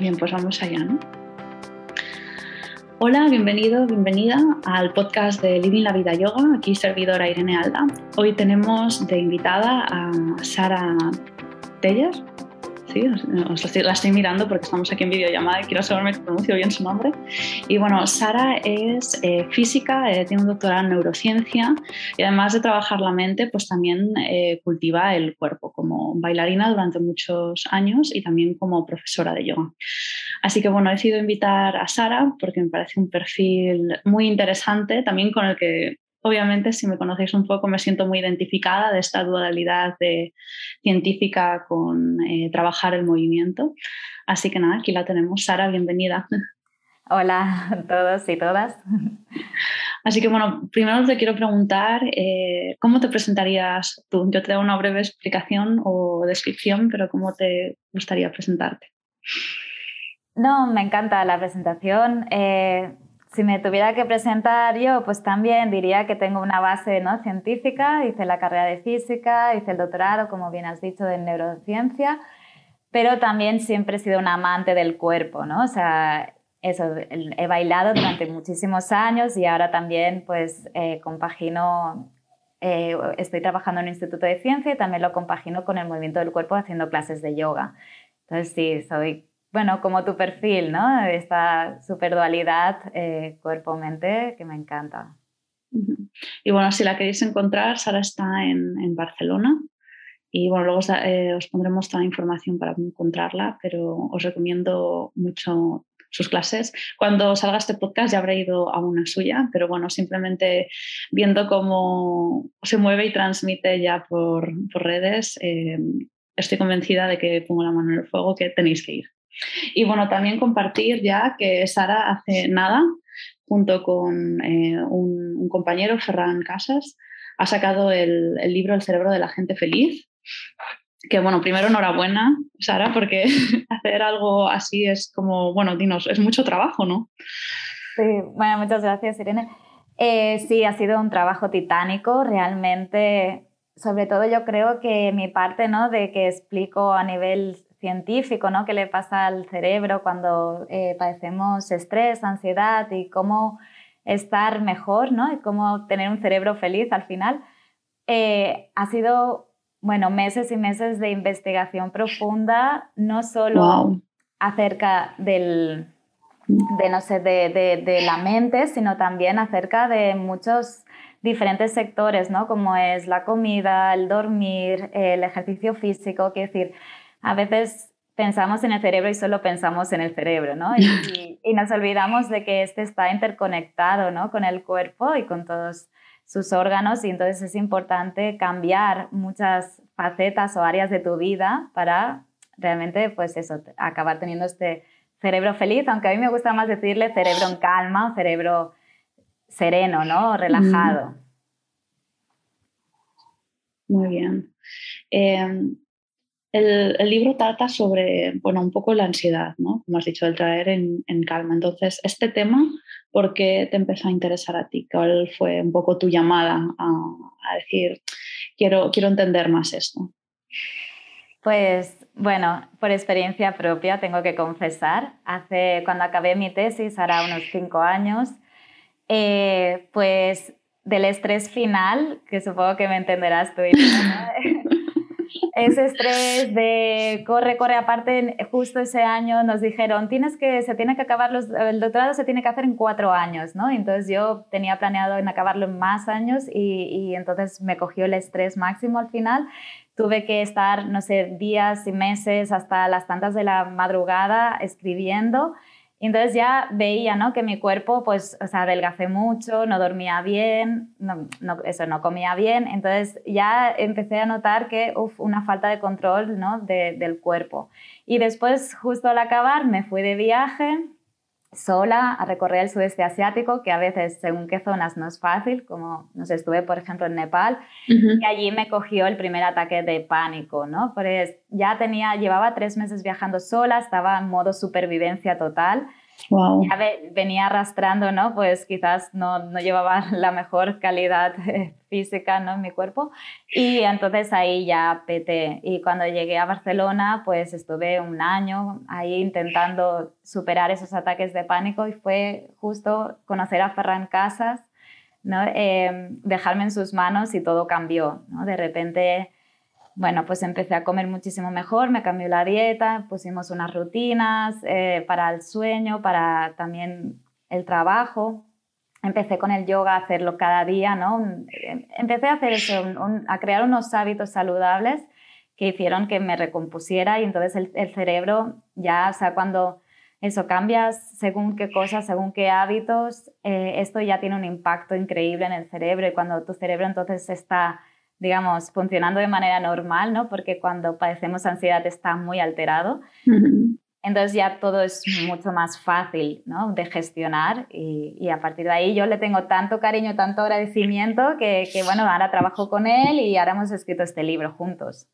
Bien, pues vamos allá, ¿no? Hola, bienvenido, bienvenida al podcast de Living la Vida Yoga. Aquí servidora Irene Alda. Hoy tenemos de invitada a Sara Teller. Sí, os la estoy mirando porque estamos aquí en videollamada y quiero asegurarme que pronuncio bien su nombre. Y bueno, Sara es eh, física, eh, tiene un doctorado en neurociencia y además de trabajar la mente, pues también eh, cultiva el cuerpo como bailarina durante muchos años y también como profesora de yoga. Así que bueno, he decidido invitar a Sara porque me parece un perfil muy interesante, también con el que obviamente, si me conocéis un poco, me siento muy identificada de esta dualidad de científica con eh, trabajar el movimiento. Así que nada, aquí la tenemos. Sara, bienvenida. Hola a todos y todas. Así que bueno, primero te quiero preguntar, eh, ¿cómo te presentarías tú? Yo te doy una breve explicación o descripción, pero ¿cómo te gustaría presentarte? No, me encanta la presentación. Eh, si me tuviera que presentar yo, pues también diría que tengo una base ¿no? científica, hice la carrera de física, hice el doctorado, como bien has dicho, de neurociencia, pero también siempre he sido una amante del cuerpo, ¿no? O sea, eso, he bailado durante muchísimos años y ahora también pues eh, compagino, eh, estoy trabajando en un instituto de ciencia y también lo compagino con el movimiento del cuerpo haciendo clases de yoga. Entonces sí, soy bueno, como tu perfil, ¿no? Esta superdualidad eh, cuerpo-mente que me encanta. Y bueno, si la queréis encontrar, Sara está en, Barcelona. Y bueno, luego eh, os pondremos toda la información para encontrarla, pero os recomiendo mucho sus clases. Cuando salga este podcast ya habré ido a una suya, pero bueno, simplemente viendo cómo se mueve y transmite ya por, redes, eh, estoy convencida de que pongo la mano en el fuego, que tenéis que ir. Y bueno, también compartir ya que Sara hace nada, junto con eh, un, compañero, Ferran Casas, ha sacado el, libro El cerebro de la gente feliz. Que bueno, primero enhorabuena, Sara, porque hacer algo así es como, bueno, dinos, es mucho trabajo, ¿no? Sí, bueno, muchas gracias, Irene. Eh, sí, ha sido un trabajo titánico, realmente, sobre todo yo creo que mi parte, ¿no? De que explico a nivel científico, ¿no? ¿Qué le pasa al cerebro cuando eh, padecemos estrés, ansiedad y cómo estar mejor, ¿no? Y cómo tener un cerebro feliz al final. Eh, ha sido, bueno, meses y meses de investigación profunda, no solo acerca del, de, no sé, de, de, la mente, sino también acerca de muchos diferentes sectores, ¿no? Como es la comida, el dormir, el ejercicio físico, quiero decir, a veces pensamos en el cerebro y solo pensamos en el cerebro, ¿no? Y, nos olvidamos de que este está interconectado, ¿no? Con el cuerpo y con todos sus órganos y entonces es importante cambiar muchas facetas o áreas de tu vida para realmente, pues eso, acabar teniendo este cerebro feliz, aunque a mí me gusta más decirle cerebro en calma o cerebro sereno, ¿no? Relajado. Muy bien. Em, el, libro trata sobre, bueno, un poco la ansiedad, ¿no? Como has dicho, el traer en, calma. Entonces, este tema, ¿por qué te empezó a interesar a ti? ¿Cuál fue un poco tu llamada a, decir, quiero, quiero entender más esto? Pues bueno, por experiencia propia tengo que confesar, hace cuando acabé mi tesis, hará unos cinco años, eh, pues del estrés final, que supongo que me entenderás tú, ¿no? Ese estrés de corre, corre, aparte justo ese año nos dijeron, tienes que, se tiene que acabar, los, el doctorado se tiene que hacer en cuatro años, ¿no? Entonces yo tenía planeado en acabarlo en más años y, y entonces me cogió el estrés máximo al final. Tuve que estar, no sé, días y meses hasta las tantas de la madrugada escribiendo entonces ya veía ¿no? que mi cuerpo, pues, o sea, adelgacé mucho, no dormía bien, no, eso, no comía bien. Entonces ya empecé a notar que, una falta de control ¿no? del cuerpo. Y después, justo al acabar, me fui de viaje sola a recorrer el sudeste asiático, que a veces según qué zonas no es fácil, como nos estuve, por ejemplo, en Nepal, y allí me cogió el primer ataque de pánico, ¿no? Pues ya tenía, llevaba tres meses viajando sola, estaba en modo supervivencia total, Ya venía arrastrando, ¿no? Pues quizás no, no, llevaba la mejor calidad eh, física, ¿no? En mi cuerpo. Y entonces ahí ya peté. Y cuando llegué a Barcelona, pues estuve un año ahí intentando superar esos ataques de pánico y fue justo conocer a Ferran Casas, ¿no? Eh, dejarme en sus manos y todo cambió, ¿no? De repente bueno, pues empecé a comer muchísimo mejor, me cambió la dieta, pusimos unas rutinas eh, para el sueño, para también el trabajo. Empecé con el yoga a hacerlo cada día, ¿no? Empecé a hacer eso, a crear unos hábitos saludables que hicieron que me recompusiera y entonces el, cerebro ya, o sea, cuando eso cambias según qué cosas, según qué hábitos, eh, esto ya tiene un impacto increíble en el cerebro y cuando tu cerebro entonces está digamos, funcionando de manera normal, ¿no? Porque cuando padecemos ansiedad está muy alterado. Entonces ya todo es mucho más fácil ¿no? de gestionar y, y, a partir de ahí yo le tengo tanto cariño, tanto agradecimiento que, que, bueno, ahora trabajo con él y ahora hemos escrito este libro juntos.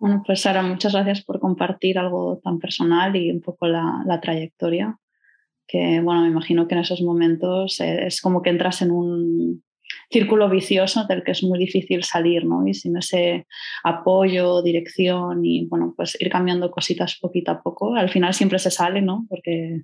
Bueno, pues Sara, muchas gracias por compartir algo tan personal y un poco la, la trayectoria, que bueno, me imagino que en esos momentos es como que entras en un, círculo vicioso del que es muy difícil salir, ¿no? Y sin ese apoyo, dirección y, bueno, pues ir cambiando cositas poquito a poco, al final siempre se sale, ¿no? Porque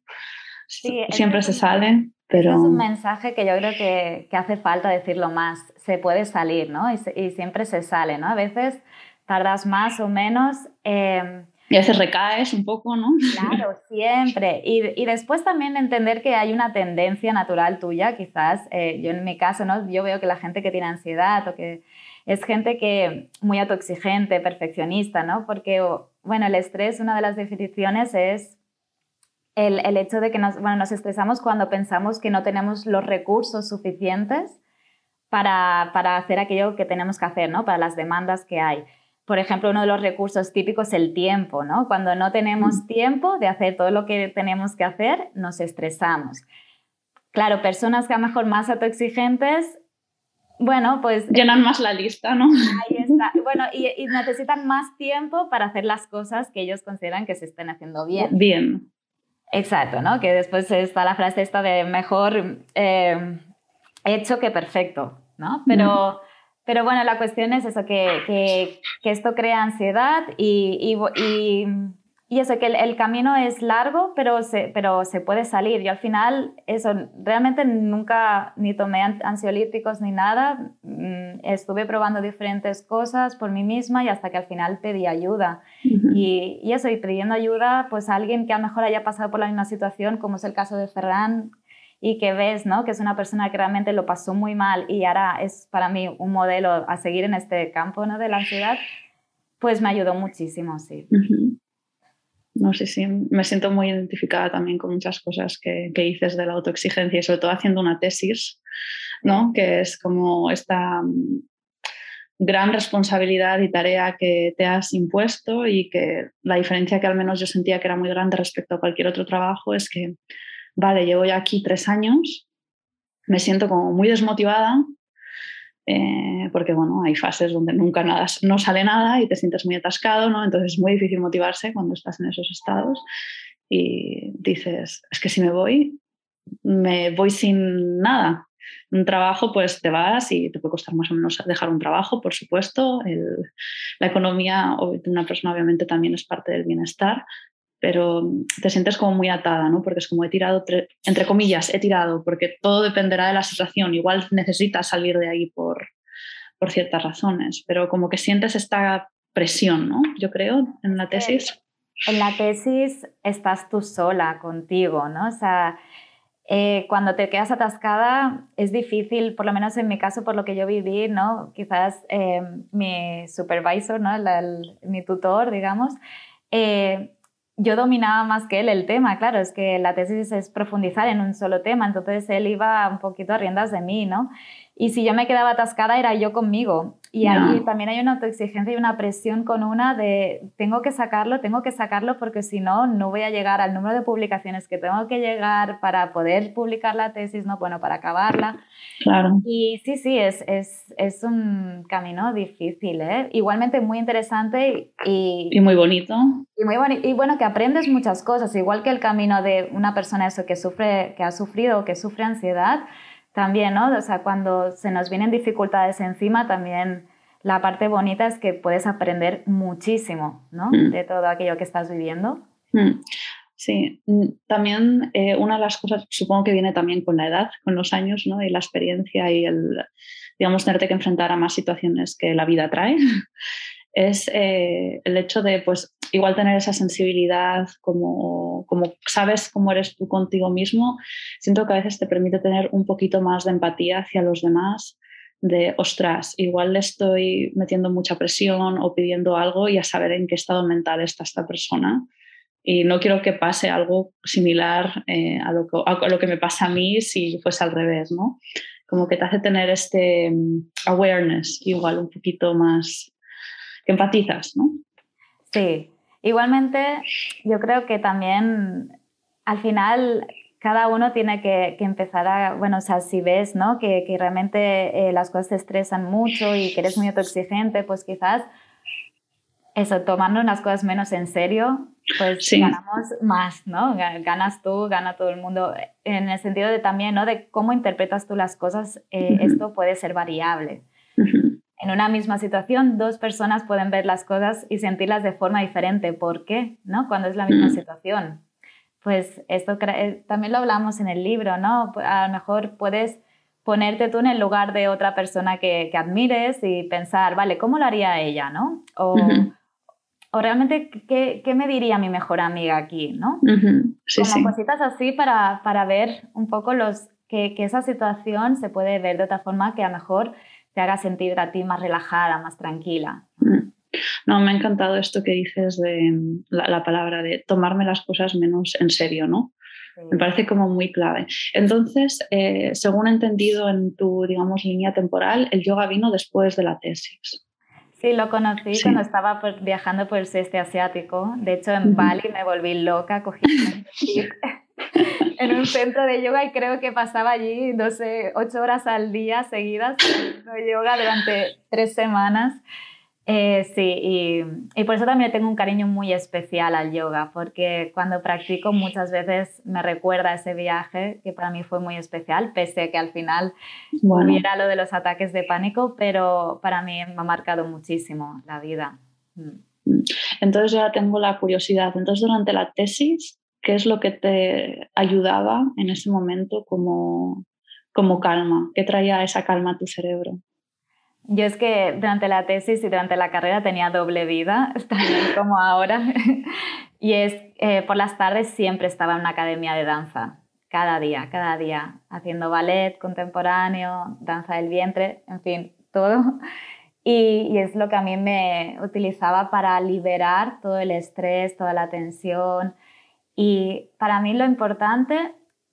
siempre se sale, pero... Es un mensaje que yo creo que, que, hace falta decirlo más. Se puede salir, ¿no? Y, y, siempre se sale, ¿no? A veces tardas más o menos... Eh, y a veces recaes un poco, ¿no? Claro, siempre. Y, y, después también entender que hay una tendencia natural tuya, quizás, eh, yo en mi caso, ¿no? Yo veo que la gente que tiene ansiedad o que es gente que muy autoexigente, perfeccionista, ¿no? Porque, bueno, el estrés, una de las definiciones es el, el hecho de que nos, bueno, nos estresamos cuando pensamos que no tenemos los recursos suficientes para, para hacer aquello que tenemos que hacer, ¿no? Para las demandas que hay por ejemplo, uno de los recursos típicos es el tiempo, ¿no? Cuando no tenemos mm. tiempo de hacer todo lo que tenemos que hacer, nos estresamos. Claro, personas que a lo mejor más autoexigentes, bueno, pues... Llenan más la lista, ¿no? Ahí está. Bueno, y, necesitan más tiempo para hacer las cosas que ellos consideran que se estén haciendo bien. Bien. Exacto, ¿no? Que después está la frase esta de mejor eh, hecho que perfecto, ¿no? Pero... Pero bueno, la cuestión es eso, que, que, que esto crea ansiedad y, y, y, eso, que el, camino es largo, pero se, pero se puede salir. Yo al final, eso, realmente nunca ni tomé ansiolíticos ni nada. Mm, estuve probando diferentes cosas por mí misma y hasta que al final pedí ayuda. y, y, eso, y pidiendo ayuda, pues a alguien que a lo mejor haya pasado por la misma situación, como es el caso de Ferran, y que ves ¿no? que es una persona que realmente lo pasó muy mal y ahora es para mí un modelo a seguir en este campo ¿no? de la ansiedad, pues me ayudó muchísimo, sí. No sé si me siento muy identificada también con muchas cosas que, que, dices de la autoexigencia y sobre todo haciendo una tesis, ¿no? que es como esta mm, gran responsabilidad y tarea que te has impuesto y que la diferencia que al menos yo sentía que era muy grande respecto a cualquier otro trabajo es que vale, llevo ya aquí tres años, me siento como muy desmotivada, eh, porque bueno, hay fases donde nunca nada, no sale nada y te sientes muy atascado, ¿no? Entonces es muy difícil motivarse cuando estás en esos estados y dices, es que si me voy, me voy sin nada. Un trabajo, pues te vas y te puede costar más o menos dejar un trabajo, por supuesto. la economía de una persona obviamente también es parte del bienestar, pero te sientes como muy atada, ¿no? Porque es como he tirado, entre comillas, he tirado, porque todo dependerá de la situación. Igual necesitas salir de ahí por, por ciertas razones, pero como que sientes esta presión, ¿no? Yo creo, en la tesis. En la tesis estás tú sola contigo, ¿no? O sea, eh, cuando te quedas atascada es difícil, por lo menos en mi caso, por lo que yo viví, ¿no? Quizás eh, mi supervisor, ¿no? mi tutor, digamos, eh, yo dominaba más que él el tema, claro, es que la tesis es profundizar en un solo tema, entonces él iba un poquito a riendas de mí, ¿no? Y si yo me quedaba atascada era yo conmigo. Y ahí también hay una autoexigencia y una presión con una de tengo que sacarlo, tengo que sacarlo porque si no, no voy a llegar al número de publicaciones que tengo que llegar para poder publicar la tesis, ¿no? Bueno, para acabarla. Claro. Y sí, sí, es, es, es un camino difícil, ¿eh? Igualmente muy interesante y... Y muy bonito. Y, muy y bueno, que aprendes muchas cosas, igual que el camino de una persona eso que, sufre, que ha sufrido o que sufre ansiedad también, ¿no? O sea, cuando se nos vienen dificultades encima, también la parte bonita es que puedes aprender muchísimo, ¿no? Mm. De todo aquello que estás viviendo. Mm. Sí, mm, también eh, una de las cosas, supongo que viene también con la edad, con los años, ¿no? Y la experiencia y el, digamos, tenerte que enfrentar a más situaciones que la vida trae, es eh, el hecho de, pues, igual tener esa sensibilidad, como, como sabes cómo eres tú contigo mismo, siento que a veces te permite tener un poquito más de empatía hacia los demás, de, ostras, igual le estoy metiendo mucha presión o pidiendo algo y a saber en qué estado mental está esta persona. Y no quiero que pase algo similar eh, a, lo que, a, lo que, me pasa a mí si fuese al revés, ¿no? Como que te hace tener este mm, awareness igual un poquito más, que empatizas, ¿no? Sí, Igualmente, yo creo que también al final cada uno tiene que, empezar a, bueno, o sea, si ves, ¿no? Que, realmente eh, las cosas te estresan mucho y que eres muy autoexigente, pues quizás eso, tomando las cosas menos en serio, pues ganamos más, ¿no? Ganas tú, gana todo el mundo. En el sentido de también, ¿no? De cómo interpretas tú las cosas, eh, esto puede ser variable en una misma situación, dos personas pueden ver las cosas y sentirlas de forma diferente. ¿Por qué? ¿No? Cuando es la misma mm. situación. Pues esto eh, también lo hablamos en el libro, ¿no? A lo mejor puedes ponerte tú en el lugar de otra persona que, admires y pensar, vale, ¿cómo lo haría ella, no? O, o realmente, ¿qué, ¿qué, me diría mi mejor amiga aquí, no? Como cositas así para, para, ver un poco los, que, que esa situación se puede ver de otra forma que a lo mejor te haga sentir a ti más relajada, más tranquila. Mm. No, me ha encantado esto que dices de la, palabra de tomarme las cosas menos en serio, ¿no? Me parece como muy clave. Entonces, eh, según he entendido en tu, digamos, línea temporal, el yoga vino después de la tesis. Sí, lo conocí cuando estaba viajando por el sudeste asiático. De hecho, en Bali me volví loca, cogí en un centro de yoga y creo que pasaba allí, no sé, ocho horas al día seguidas de yoga durante tres semanas. Eh, sí, y, y, por eso también tengo un cariño muy especial al yoga, porque cuando practico muchas veces me recuerda ese viaje que para mí fue muy especial, pese a que al final hubiera lo de los ataques de pánico, pero para mí me ha marcado muchísimo la vida. Mm. Entonces ya tengo la curiosidad. Entonces durante la tesis ¿Qué es lo que te ayudaba en ese momento como, como calma? ¿Qué traía esa calma a tu cerebro? Yo es que durante la tesis y durante la carrera tenía doble vida, también como ahora. y es, eh, por las tardes siempre estaba en una academia de danza, cada día, cada día, haciendo ballet contemporáneo, danza del vientre, en fin, todo. Y, y, es lo que a mí me utilizaba para liberar todo el estrés, toda la tensión, y para mí lo importante,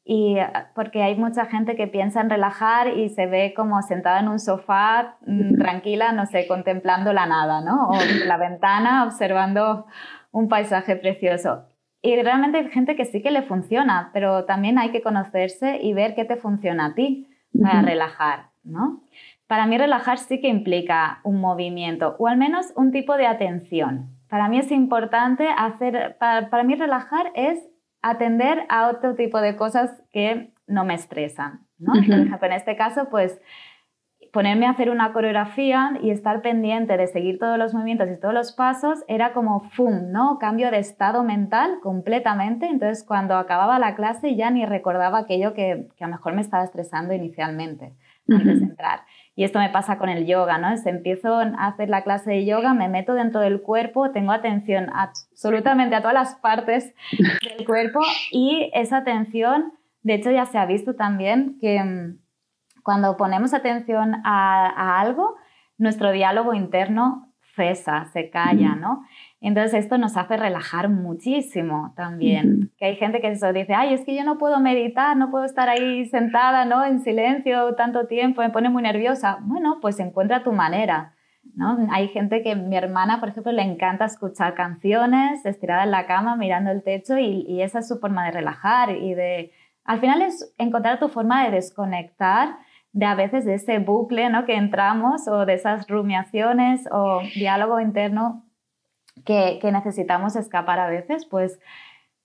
y porque hay mucha gente que piensa en relajar y se ve como sentada en un sofá mm, tranquila, no sé, contemplando la nada, ¿no? O la ventana observando un paisaje precioso. Y realmente hay gente que sí que le funciona, pero también hay que conocerse y ver qué te funciona a ti para relajar, ¿no? Para mí relajar sí que implica un movimiento o al menos un tipo de atención. Para mí es importante hacer, para, mí relajar es atender a otro tipo de cosas que no me estresan. ¿no? Por ejemplo, en este caso, pues ponerme a hacer una coreografía y estar pendiente de seguir todos los movimientos y todos los pasos era como ¡fum! ¿no? Cambio de estado mental completamente. Entonces, cuando acababa la clase ya ni recordaba aquello que, que a lo mejor me estaba estresando inicialmente antes de entrar. Y esto me pasa con el yoga, ¿no? Es, empiezo a hacer la clase de yoga, me meto dentro del cuerpo, tengo atención absolutamente a todas las partes del cuerpo y esa atención, de hecho ya se ha visto también que mm, cuando ponemos atención a, algo, nuestro diálogo interno cesa, se calla, ¿no? Entonces esto nos hace relajar muchísimo también. Que hay gente que eso dice, ay, es que yo no puedo meditar, no puedo estar ahí sentada, ¿no? En silencio tanto tiempo, me pone muy nerviosa. Bueno, pues encuentra tu manera. ¿no? Hay gente que mi hermana, por ejemplo, le encanta escuchar canciones estirada en la cama mirando el techo y, y esa es su forma de relajar y de... Al final es encontrar tu forma de desconectar de a veces de ese bucle ¿no? que entramos o de esas rumiaciones o diálogo interno que, que necesitamos escapar a veces, pues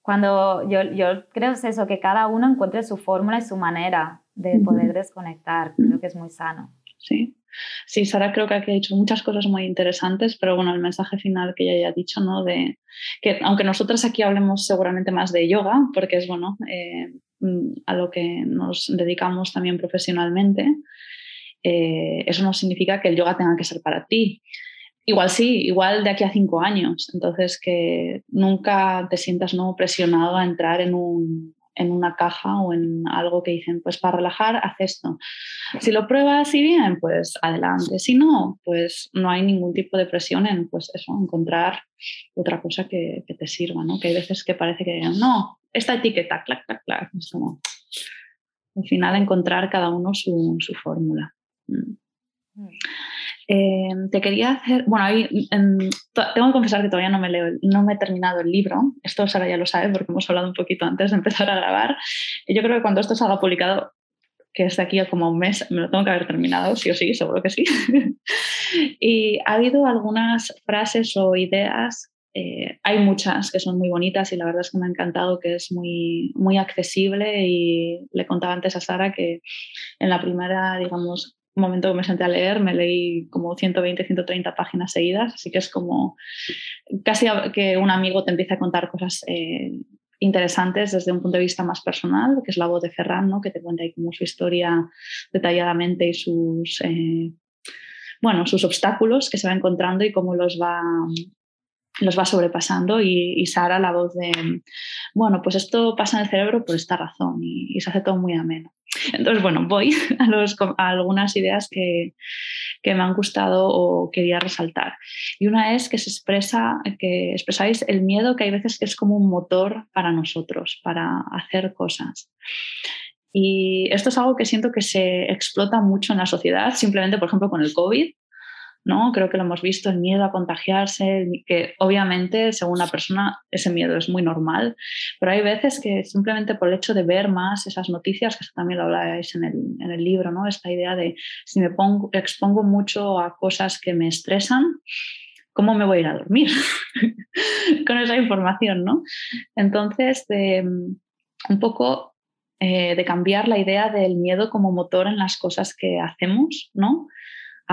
cuando yo, yo creo es eso, que cada uno encuentre su fórmula y su manera de poder desconectar, creo que es muy sano. Sí, sí, Sara creo que ha dicho muchas cosas muy interesantes, pero bueno, el mensaje final que ella ya ha dicho, ¿no? De que aunque nosotros aquí hablemos seguramente más de yoga, porque es bueno, eh, mm, a lo que nos dedicamos también profesionalmente, eh, eso no significa que el yoga tenga que ser para ti. Igual sí, igual de aquí a cinco años. Entonces, que nunca te sientas no presionado a entrar en, un, en una caja o en algo que dicen, pues para relajar, haz esto. Si lo pruebas y bien, pues adelante. Si no, pues no hay ningún tipo de presión en, pues eso, encontrar otra cosa que, te sirva, ¿no? Que hay veces que parece que, no, esta etiqueta, clac, clac, clac. al final encontrar cada uno su, su fórmula. Mm. Em, te quería hacer, bueno, tengo que confesar que todavía no me, leo, no me he terminado el libro, esto Sara ya lo sabe porque hemos hablado un poquito antes de empezar a grabar. Yo creo que cuando esto salga publicado, que es de aquí a como un mes, me lo tengo que haber terminado, sí o sí, seguro que sí. y ha habido algunas frases o ideas eh, hay muchas que son muy bonitas y la verdad es que me ha encantado que es muy, muy accesible y le contaba antes a Sara que en la primera, digamos, un momento que me senté a leer, me leí como 120, 130 páginas seguidas, así que es como casi que un amigo te empieza a contar cosas eh, interesantes desde un punto de vista más personal, que es la voz de Ferran, ¿no? que te cuenta ahí como su historia detalladamente y sus, eh, bueno, sus obstáculos que se va encontrando y cómo los va los va sobrepasando y, Sara la voz de, bueno, pues esto pasa en el cerebro por esta razón y se hace todo muy ameno. Entonces, bueno, voy a, algunas ideas que, me han gustado o quería resaltar. Y una es que se expresa, que expresáis el miedo que hay veces que es como un motor para nosotros, para hacer cosas. Y esto es algo que siento que se explota mucho en la sociedad, simplemente, por ejemplo, con el COVID. ¿No? Creo que lo hemos visto, el miedo a contagiarse, que obviamente según la persona ese miedo es muy normal, pero hay veces que simplemente por el hecho de ver más esas noticias, que también lo habláis en el, en el libro, ¿no? Esta idea de si me pongo, expongo mucho a cosas que me estresan, ¿cómo me voy a ir a dormir con esa información, ¿no? Entonces, un poco eh, de cambiar la idea del miedo como motor en las cosas que hacemos, ¿no?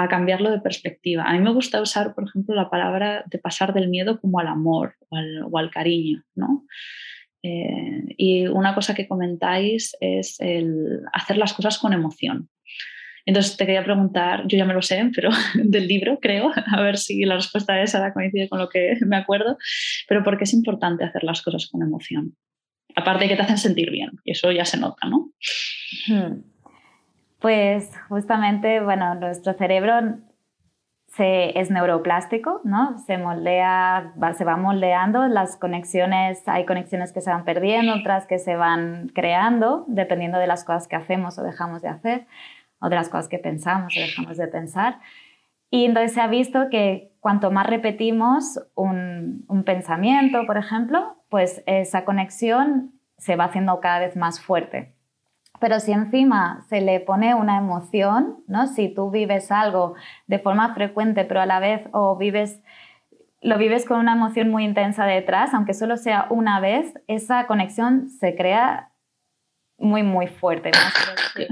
A cambiarlo de perspectiva. A mí me gusta usar, por ejemplo, la palabra de pasar del miedo como al amor o al, cariño, ¿no? Eh, y una cosa que comentáis es el hacer las cosas con emoción. Entonces te quería preguntar, yo ya me lo sé, pero del libro creo, a ver si la respuesta es ahora coincide con lo que me acuerdo, pero ¿por qué es importante hacer las cosas con emoción? Aparte de que te hacen sentir bien, y eso ya se nota, ¿no? Hmm. Pues justamente, bueno, nuestro cerebro se, es neuroplástico, ¿no? Se moldea, se va moldeando, las conexiones, hay conexiones que se van perdiendo, otras que se van creando, dependiendo de las cosas que hacemos o dejamos de hacer, o de las cosas que pensamos o dejamos de pensar. Y entonces se ha visto que cuanto más repetimos un pensamiento, por ejemplo, pues esa conexión se va haciendo cada vez más fuerte. Pero si encima se le pone una emoción, ¿no? Si tú vives algo de forma frecuente, pero a la vez o vives lo vives con una emoción muy intensa detrás, aunque solo sea una vez, esa conexión se crea muy, muy fuerte.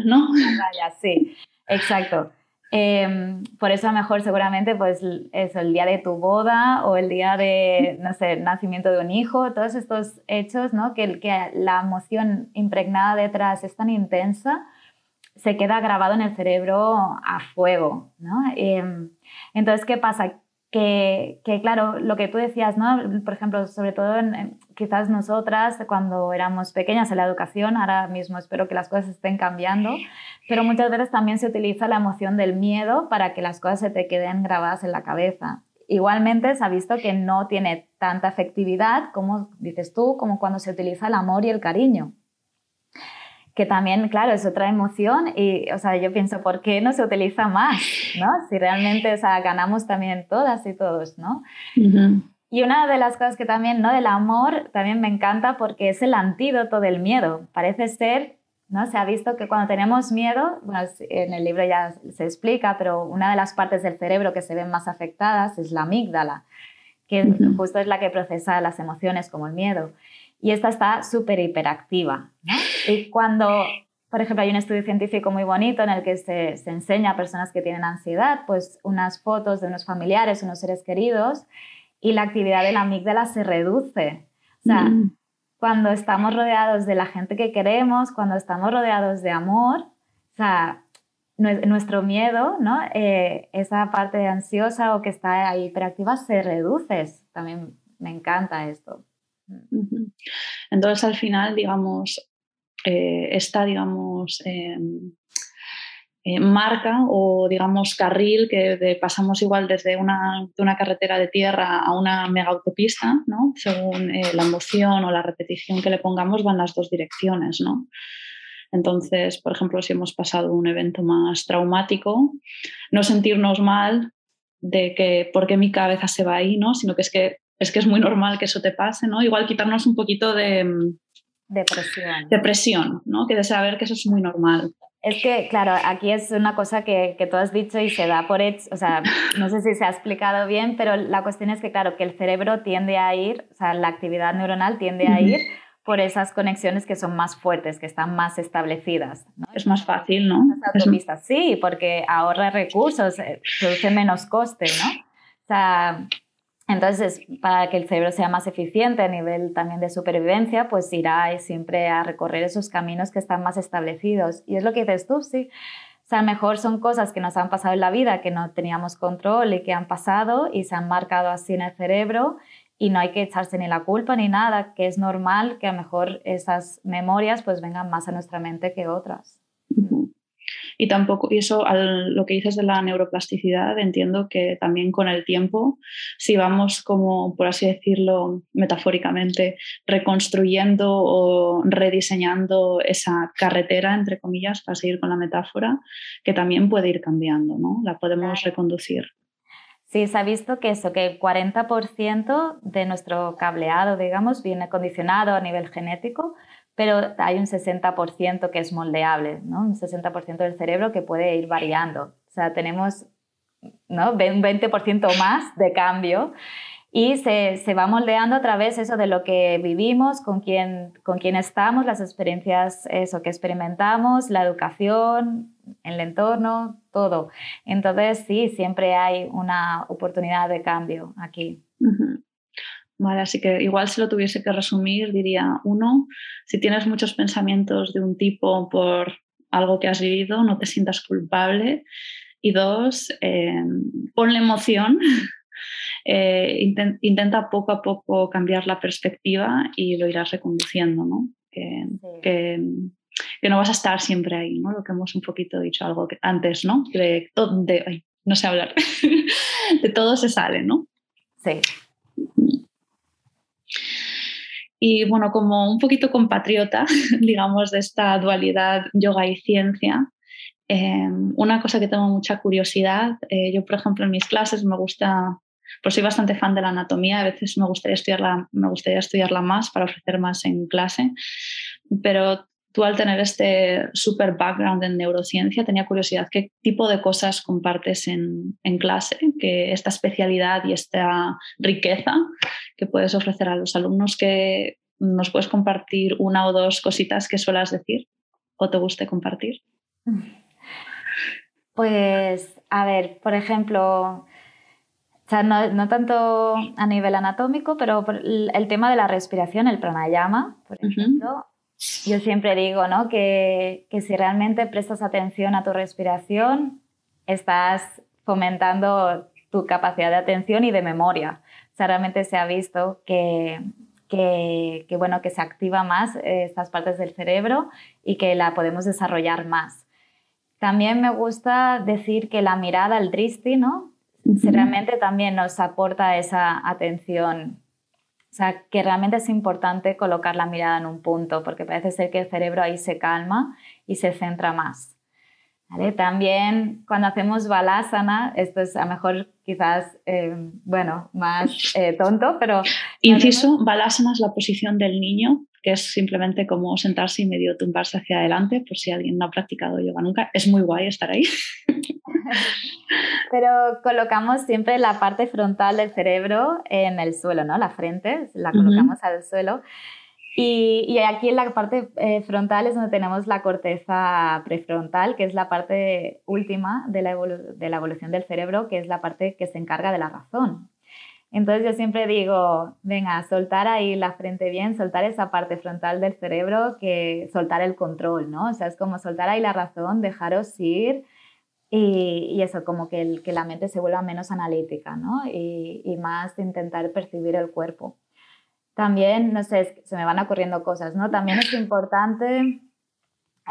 ¿No? Sí, exacto. Em, por eso a lo mejor seguramente pues es el día de tu boda o el día de, no sé, nacimiento de un hijo, todos estos hechos, ¿no? Que, que la emoción impregnada detrás es tan intensa, se queda grabado en el cerebro a fuego, ¿no? Em, entonces, ¿qué pasa? Que, claro, lo que tú decías, ¿no? Por ejemplo, sobre todo en, quizás nosotras cuando éramos pequeñas en la educación, ahora mismo espero que las cosas estén cambiando, pero muchas veces también se utiliza la emoción del miedo para que las cosas se te queden grabadas en la cabeza. igualmente se ha visto que no tiene tanta efectividad como dices tú, como cuando se utiliza el amor y el cariño. Que también, claro, es otra emoción y, o sea, yo pienso, ¿por qué no se utiliza más? ¿no? Si realmente, o sea, ganamos también todas y todos, ¿no? Y una de las cosas que también, ¿no? Del amor, también me encanta porque es el antídoto del miedo. Parece ser ¿no? Se ha visto que cuando tenemos miedo, bueno, en el libro ya se explica, pero una de las partes del cerebro que se ven más afectadas es la amígdala, que justo es la que procesa las emociones como el miedo. Y esta está súper hiperactiva. Y cuando, por ejemplo, hay un estudio científico muy bonito en el que se, se, enseña a personas que tienen ansiedad, pues unas fotos de unos familiares, unos seres queridos, y la actividad de la amígdala se reduce. O sea, mm cuando estamos rodeados de la gente que queremos, cuando estamos rodeados de amor, o sea, nuestro miedo, ¿no? Eh, esa parte ansiosa o que está ahí hiperactiva se reduce. También me encanta esto. Entonces, al final, digamos, eh, está, digamos, em, eh, marca o, digamos, carril que pasamos igual desde una, una, carretera de tierra a una mega autopista, ¿no? Según eh, la emoción o la repetición que le pongamos van las dos direcciones, ¿no? Entonces, por ejemplo, si hemos pasado un evento más traumático, no sentirnos mal de que por qué mi cabeza se va ahí, ¿no? Sino que es que es que es muy normal que eso te pase, ¿no? Igual quitarnos un poquito de depresión, depresión ¿no? Que de saber que eso es muy normal. Es que, claro, aquí es una cosa que, que, tú has dicho y se da por hecho, o sea, no sé si se ha explicado bien, pero la cuestión es que, claro, que el cerebro tiende a ir, o sea, la actividad neuronal tiende a ir por esas conexiones que son más fuertes, que están más establecidas. Es más fácil, ¿no? Las sí, porque ahorra recursos, eh, produce menos coste, ¿no? O sea, entonces, para que el cerebro sea más eficiente a nivel también de supervivencia, pues irá siempre a recorrer esos caminos que están más establecidos. Y es lo que dices tú, sí. O sea, mejor son cosas que nos han pasado en la vida, que no teníamos control y que han pasado y se han marcado así en el cerebro y no hay que echarse ni la culpa ni nada, que es normal que a lo mejor esas memorias pues vengan más a nuestra mente que otras. Y tampoco, y eso, al, lo que dices de la neuroplasticidad, entiendo que también con el tiempo, si vamos como, por así decirlo, metafóricamente, reconstruyendo o rediseñando esa carretera, entre comillas, para seguir con la metáfora, que también puede ir cambiando, ¿no? La podemos reconducir. Sí, se ha visto que eso, que el 40% de nuestro cableado, digamos, viene condicionado a nivel genético, pero hay un 60% que es moldeable, ¿no? un 60% del cerebro que puede ir variando. O sea, tenemos ¿no? un 20% más de cambio y se, se, va moldeando a través eso de lo que vivimos, con quién, con quién estamos, las experiencias eso que experimentamos, la educación, el entorno, todo. Entonces, sí, siempre hay una oportunidad de cambio aquí. Vale, así que igual si lo tuviese que resumir, diría, uno, si tienes muchos pensamientos de un tipo por algo que has vivido, no te sientas culpable. Y dos, eh, ponle emoción, eh, intenta poco a poco cambiar la perspectiva y lo irás reconduciendo, ¿no? Que, que, no vas a estar siempre ahí, ¿no? Lo que hemos un poquito dicho algo antes, ¿no? De, de no sé hablar, de todo se sale, ¿no? Sí. Y bueno, como un poquito compatriota, digamos, de esta dualidad yoga y ciencia, em, una cosa que tengo mucha curiosidad, eh, yo por ejemplo en mis clases me gusta, pues soy bastante fan de la anatomía, a veces me gustaría estudiarla, me gustaría estudiarla más para ofrecer más en clase, pero tú al tener este super background en neurociencia, tenía curiosidad, ¿qué tipo de cosas compartes en, en, clase? Que esta especialidad y esta riqueza que puedes ofrecer a los alumnos, que nos puedes compartir una o dos cositas que suelas decir o te guste compartir. Pues, a ver, por ejemplo, no, no, tanto a nivel anatómico, pero el tema de la respiración, el pranayama, por ejemplo, yo siempre digo ¿no? que, que, si realmente prestas atención a tu respiración, estás fomentando tu capacidad de atención y de memoria. O sea, realmente se ha visto que, que, que, bueno, que se activa más estas partes del cerebro y que la podemos desarrollar más. También me gusta decir que la mirada, el dristi, ¿no? realmente también nos aporta esa atención. O sea, que realmente es importante colocar la mirada en un punto, porque parece ser que el cerebro ahí se calma y se centra más. También cuando hacemos balasana, esto es a lo mejor quizás, eh, bueno, más eh, tonto, pero... Inciso, balasana es la posición del niño, que es simplemente como sentarse y medio tumbarse hacia adelante, por si alguien no ha practicado yoga nunca. Es muy guay estar ahí. pero colocamos siempre la parte frontal del cerebro en el suelo, ¿no? La frente, la colocamos al suelo. Y, aquí en la parte eh, frontal es donde tenemos la corteza prefrontal, que es la parte última de la, de la evolución del cerebro, que es la parte que se encarga de la razón. Entonces yo siempre digo, venga, soltar ahí la frente bien, soltar esa parte frontal del cerebro, que soltar el control, ¿no? O sea, es como soltar ahí la razón, dejaros ir y, y eso, como que, el, que, la mente se vuelva menos analítica, ¿no? Y, y más intentar percibir el cuerpo. También, no sé, se me van ocurriendo cosas, ¿no? También es importante,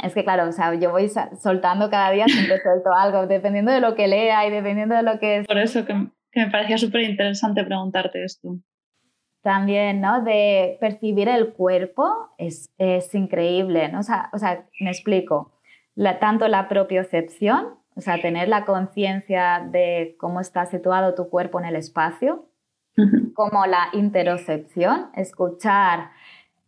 es que claro, o sea, yo voy soltando cada día, siempre suelto algo, dependiendo de lo que lea y dependiendo de lo que... Por eso que, me parecía súper interesante preguntarte esto. También, ¿no? De percibir el cuerpo es, es increíble, ¿no? O sea, o sea me explico, la, tanto la propiocepción, o sea, tener la conciencia de cómo está situado tu cuerpo en el espacio, como la interocepción, escuchar,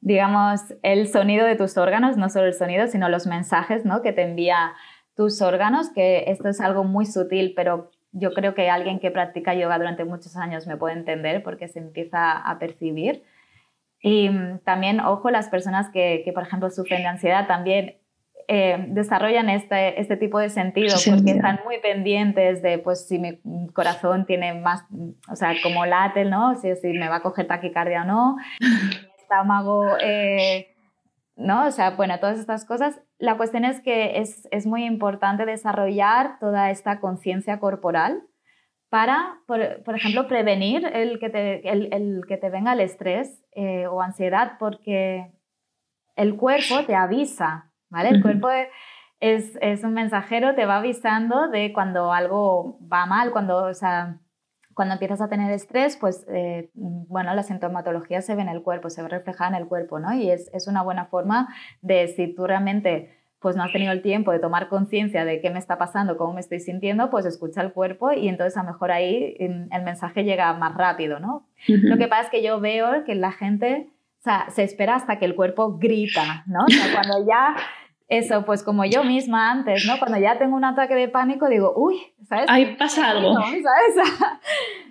digamos, el sonido de tus órganos, no solo el sonido, sino los mensajes ¿no? que te envía tus órganos, que esto es algo muy sutil, pero yo creo que alguien que practica yoga durante muchos años me puede entender porque se empieza a percibir. Y mm, también, ojo, las personas que, que por ejemplo, sufren de ansiedad, también eh, desarrollan este, este tipo de sentido porque están muy pendientes de pues si mi corazón tiene más, o sea, como late, ¿no? Si, si me va a coger taquicardia o no, mi estómago, eh, ¿no? O sea, bueno, todas estas cosas. La cuestión es que es, es muy importante desarrollar toda esta conciencia corporal para, por, por, ejemplo, prevenir el que te, el, el que te venga el estrés eh, o ansiedad, porque el cuerpo te avisa el cuerpo es, es, un mensajero, te va avisando de cuando algo va mal, cuando, o sea, cuando empiezas a tener estrés, pues, eh, bueno, la sintomatología se ve en el cuerpo, se ve reflejada en el cuerpo, ¿no? Y es, es una buena forma de si tú realmente pues no has tenido el tiempo de tomar conciencia de qué me está pasando, cómo me estoy sintiendo, pues escucha el cuerpo y entonces a lo mejor ahí el mensaje llega más rápido, ¿no? Lo que pasa es que yo veo que la gente, o sea, se espera hasta que el cuerpo grita, ¿no? O sea, cuando ya eso, pues como yo misma antes, ¿no? Cuando ya tengo un ataque de pánico, digo, uy, ¿sabes? Ahí pasa algo. ¿Sabes?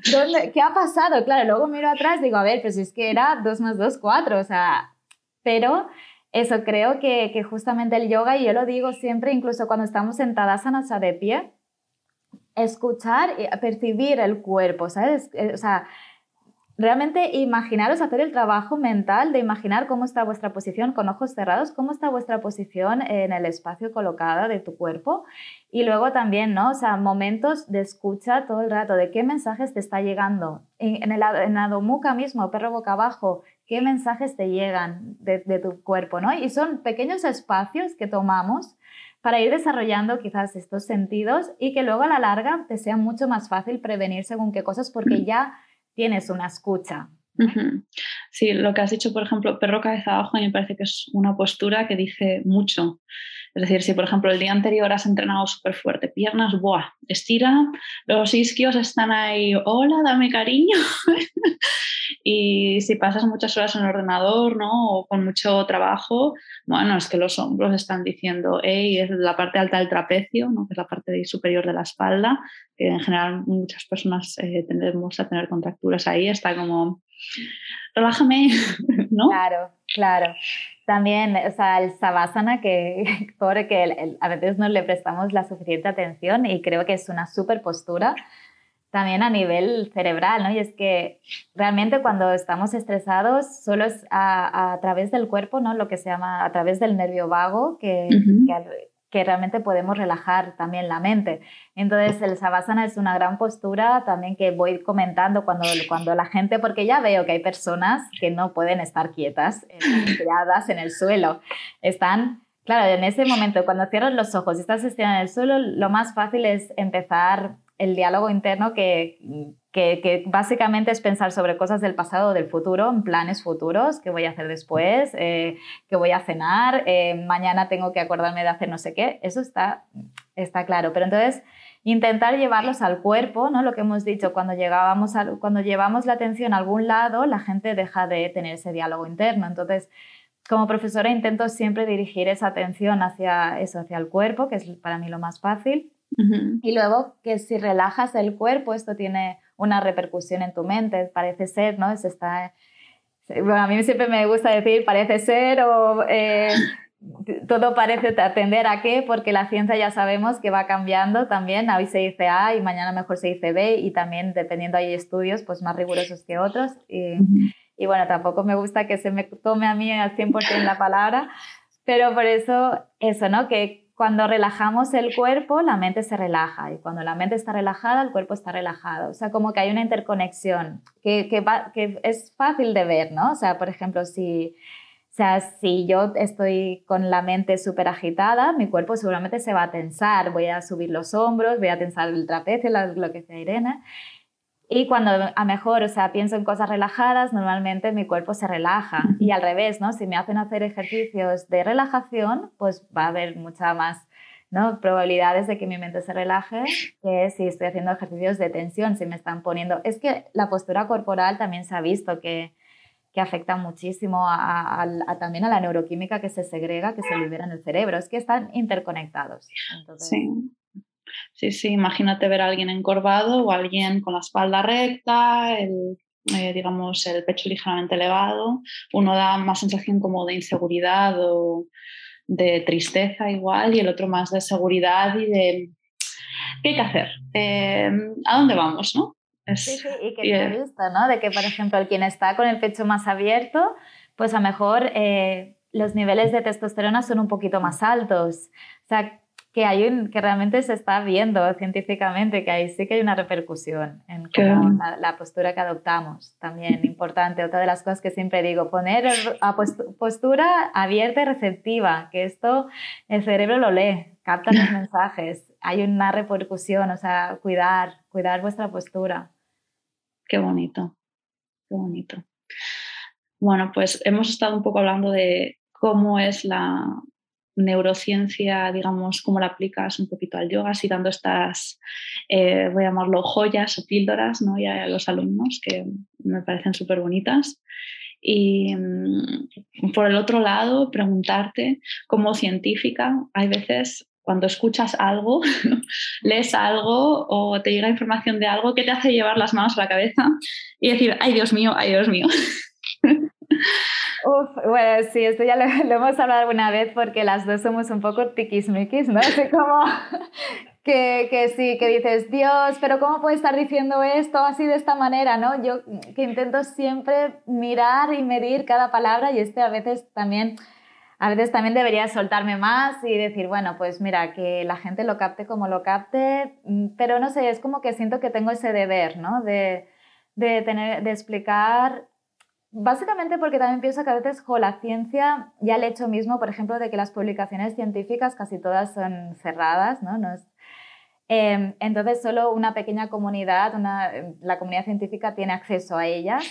¿Qué ha pasado? Claro, luego miro atrás, digo, a ver, pues es que era 2 más 2, 4, o sea, pero eso creo que, que, justamente el yoga, y yo lo digo siempre, incluso cuando estamos sentadas a o de pie, escuchar y percibir el cuerpo, ¿sabes? Eh, o sea, realmente imaginaros hacer el trabajo mental de imaginar cómo está vuestra posición con ojos cerrados, cómo está vuestra posición en el espacio colocada de tu cuerpo y luego también, ¿no? O sea, momentos de escucha todo el rato, de qué mensajes te está llegando. En, el en Adomuka mismo, perro boca abajo, qué mensajes te llegan de, de tu cuerpo, ¿no? Y son pequeños espacios que tomamos para ir desarrollando quizás estos sentidos y que luego a la larga te sea mucho más fácil prevenir según qué cosas porque ya tienes una escucha. Sí, lo que has dicho, por ejemplo, perro cabeza abajo, a mí me parece que es una postura que dice mucho. Es decir, si por ejemplo el día anterior has entrenado súper fuerte, piernas, ¡buah! Estira, los isquios están ahí, hola, dame cariño. y si pasas muchas horas en el ordenador, ¿no? O con mucho trabajo, bueno, es que los hombros están diciendo, hey, es la parte alta del trapecio, ¿no? Que es la parte superior de la espalda, que en general muchas personas eh, tendemos a tener contracturas ahí, está como, relájame, ¿no? Claro, claro. También, o sea, el savasana, que pobre que a veces no le prestamos la suficiente atención y creo que es una súper postura también a nivel cerebral, ¿no? Y es que realmente cuando estamos estresados, solo es a, través del cuerpo, ¿no? Lo que se llama a través del nervio vago, que, que realmente podemos relajar también la mente. Entonces, el Savasana es una gran postura también que voy comentando cuando, cuando la gente, porque ya veo que hay personas que no pueden estar quietas, tiradas en el suelo. Están, claro, en ese momento, cuando cierras los ojos y estás estirando en el suelo, lo más fácil es empezar el diálogo interno que, que, básicamente es pensar sobre cosas del pasado o del futuro, en planes futuros, qué voy a hacer después, eh, qué voy a cenar, eh, mañana tengo que acordarme de hacer no sé qué, eso está, está claro. Pero entonces, intentar llevarlos al cuerpo, ¿no? lo que hemos dicho, cuando, llegábamos cuando llevamos la atención a algún lado, la gente deja de tener ese diálogo interno. Entonces, como profesora intento siempre dirigir esa atención hacia eso, hacia el cuerpo, que es para mí lo más fácil. Y luego que si relajas el cuerpo, esto tiene una repercusión en tu mente, parece ser, ¿no? Es está, bueno, a mí siempre me gusta decir parece ser o eh, todo parece atender a qué, porque la ciencia ya sabemos que va cambiando también, hoy se dice A y mañana mejor se dice B y también dependiendo hay estudios pues más rigurosos que otros y, y bueno, tampoco me gusta que se me tome a mí al 100% la palabra, pero por eso eso, ¿no? Que cuando relajamos el cuerpo, la mente se relaja y cuando la mente está relajada, el cuerpo está relajado. O sea, como que hay una interconexión que, que, es fácil de ver, ¿no? O sea, por ejemplo, si, o sea, si yo estoy con la mente súper agitada, mi cuerpo seguramente se va a tensar, voy a subir los hombros, voy a tensar el trapecio, lo que sea Irene. Y cuando a mejor, o sea, pienso en cosas relajadas, normalmente mi cuerpo se relaja. Y al revés, ¿no? Si me hacen hacer ejercicios de relajación, pues va a haber mucha más ¿no? probabilidades de que mi mente se relaje que si estoy haciendo ejercicios de tensión, si me están poniendo... Es que la postura corporal también se ha visto que, que afecta muchísimo a, también a la neuroquímica que se segrega, que se libera en el cerebro. Es que están interconectados. Entonces... Sí. Sí, sí, imagínate ver a alguien encorvado o alguien con la espalda recta, el, eh, digamos, el pecho ligeramente elevado. Uno da más sensación como de inseguridad o de tristeza igual y el otro más de seguridad y de ¿qué hay que hacer? Eh, ¿A dónde vamos? ¿no? sí, sí, y que te visto, ¿no? De que, por ejemplo, el quien está con el pecho más abierto, pues a lo mejor eh, los niveles de testosterona son un poquito más altos. O sea, que, hay un, que realmente se está viendo científicamente, que ahí sí que hay una repercusión en la, postura que adoptamos. También importante, otra de las cosas que siempre digo, poner a postura abierta y receptiva, que esto el cerebro lo lee, capta los mensajes, hay una repercusión, o sea, cuidar, cuidar vuestra postura. Qué bonito, qué bonito. Bueno, pues hemos estado un poco hablando de cómo es la, neurociencia, digamos, cómo la aplicas un poquito al yoga, así dando estas, eh, voy a llamarlo joyas o píldoras, ¿no? Y a los alumnos que me parecen súper bonitas. Y mm, por el otro lado, preguntarte, como científica, hay veces cuando escuchas algo, lees algo o te llega información de algo que te hace llevar las manos a la cabeza y decir, ay Dios mío, ay Dios mío. Uf, bueno, sí, esto ya lo, hemos hablado alguna vez porque las dos somos un poco tiquismiquis, ¿no? Así como que, que, sí, que dices, Dios, pero ¿cómo puede estar diciendo esto así de esta manera, no? Yo que intento siempre mirar y medir cada palabra y este a veces también... A veces también debería soltarme más y decir, bueno, pues mira, que la gente lo capte como lo capte, mm, pero no sé, es como que siento que tengo ese deber, ¿no? De, de, tener, de explicar Básicamente porque también pienso que a veces la ciencia, ya el hecho mismo, por ejemplo, de que las publicaciones científicas casi todas son cerradas, ¿no? no es, em, entonces solo una pequeña comunidad, una, la comunidad científica tiene acceso a ellas.